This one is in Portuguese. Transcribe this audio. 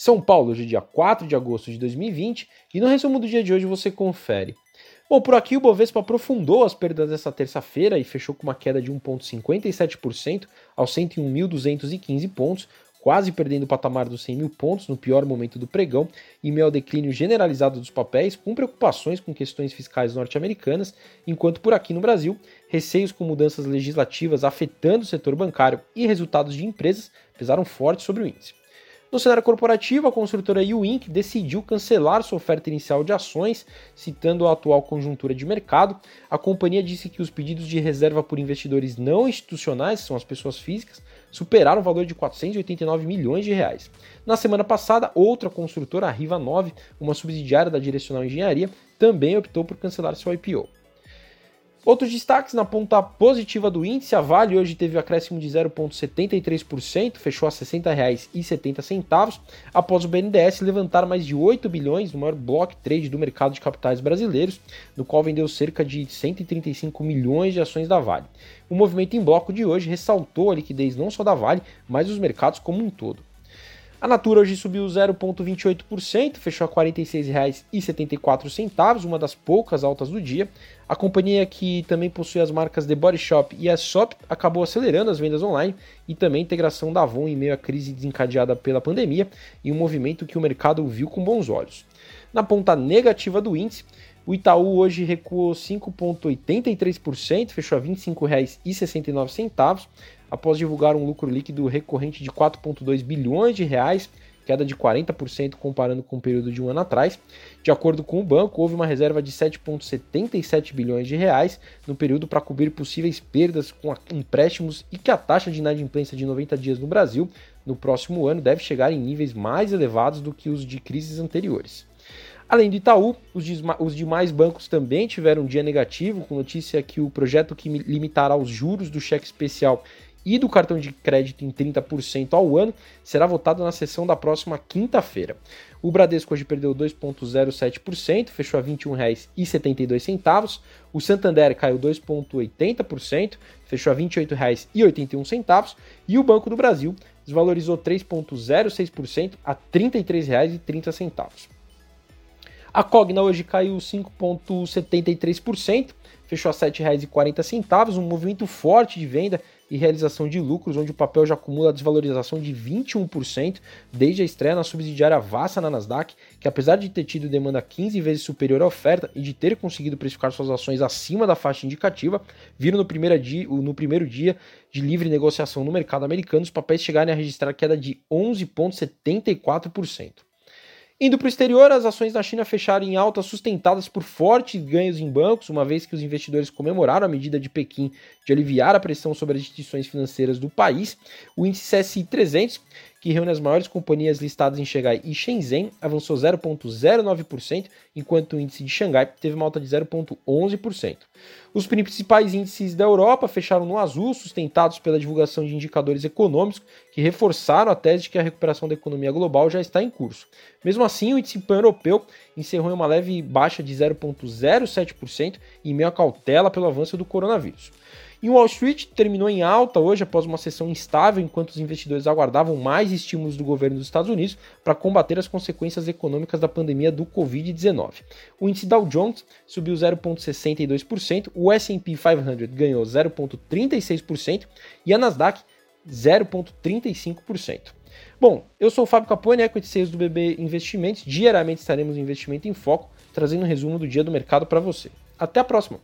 São Paulo, hoje é dia 4 de agosto de 2020, e no resumo do dia de hoje você confere. Bom, por aqui o Bovespa aprofundou as perdas dessa terça-feira e fechou com uma queda de 1,57% aos 101.215 pontos, quase perdendo o patamar dos 100 mil pontos no pior momento do pregão, em meio ao declínio generalizado dos papéis, com preocupações com questões fiscais norte-americanas, enquanto por aqui no Brasil, receios com mudanças legislativas afetando o setor bancário e resultados de empresas pesaram forte sobre o índice. No cenário corporativo, a construtora Inc. decidiu cancelar sua oferta inicial de ações, citando a atual conjuntura de mercado. A companhia disse que os pedidos de reserva por investidores não institucionais, são as pessoas físicas, superaram o valor de 489 milhões de reais. Na semana passada, outra construtora, a Riva 9, uma subsidiária da Direcional Engenharia, também optou por cancelar seu IPO. Outros destaques na ponta positiva do índice, a Vale hoje teve um acréscimo de 0,73%, fechou a R$ 60,70, após o BNDES levantar mais de 8 bilhões no maior block trade do mercado de capitais brasileiros, no qual vendeu cerca de 135 milhões de ações da Vale. O movimento em bloco de hoje ressaltou a liquidez não só da Vale, mas dos mercados como um todo. A Natura hoje subiu 0,28%, fechou a R$ 46,74, uma das poucas altas do dia. A companhia que também possui as marcas The Body Shop e a Shop acabou acelerando as vendas online e também a integração da Avon em meio à crise desencadeada pela pandemia e um movimento que o mercado viu com bons olhos. Na ponta negativa do índice, o Itaú hoje recuou 5,83%, fechou a R$ 25,69 após divulgar um lucro líquido recorrente de 4,2 bilhões de reais, queda de 40% comparando com o período de um ano atrás. De acordo com o banco, houve uma reserva de 7,77 bilhões de reais no período para cobrir possíveis perdas com empréstimos e que a taxa de inadimplência de 90 dias no Brasil no próximo ano deve chegar em níveis mais elevados do que os de crises anteriores. Além do Itaú, os, demais bancos também tiveram um dia negativo, com notícia que o projeto que limitará os juros do cheque especial e do cartão de crédito em 30% ao ano será votado na sessão da próxima quinta-feira. O Bradesco hoje perdeu 2,07%, fechou a R$ 21,72. O Santander caiu 2,80%, fechou a R$ 28,81. E o Banco do Brasil desvalorizou 3,06% a R$ 33,30. A Cogna hoje caiu 5,73%, fechou a R$ 7,40, um movimento forte de venda e realização de lucros, onde o papel já acumula desvalorização de 21% desde a estreia na subsidiária Vassa na Nasdaq, que apesar de ter tido demanda 15 vezes superior à oferta e de ter conseguido precificar suas ações acima da faixa indicativa, viram no primeiro dia, no primeiro dia de livre negociação no mercado americano os papéis chegarem a registrar queda de 11,74%. Indo para o exterior, as ações na China fecharam em alta sustentadas por fortes ganhos em bancos, uma vez que os investidores comemoraram a medida de Pequim de aliviar a pressão sobre as instituições financeiras do país. O índice CSI 300 que reúne as maiores companhias listadas em Xangai e Shenzhen, avançou 0,09%, enquanto o índice de Xangai teve uma alta de 0,11%. Os principais índices da Europa fecharam no azul, sustentados pela divulgação de indicadores econômicos que reforçaram a tese de que a recuperação da economia global já está em curso. Mesmo assim, o índice pan-europeu encerrou em uma leve baixa de 0,07% em meio à cautela pelo avanço do coronavírus. E o Wall Street terminou em alta hoje após uma sessão instável, enquanto os investidores aguardavam mais estímulos do governo dos Estados Unidos para combater as consequências econômicas da pandemia do Covid-19. O índice Dow Jones subiu 0,62%, o S&P 500 ganhou 0,36% e a Nasdaq 0,35%. Bom, eu sou o Fábio Capone, Equity Sales do BB Investimentos. Diariamente estaremos em Investimento em Foco, trazendo um resumo do dia do mercado para você. Até a próxima!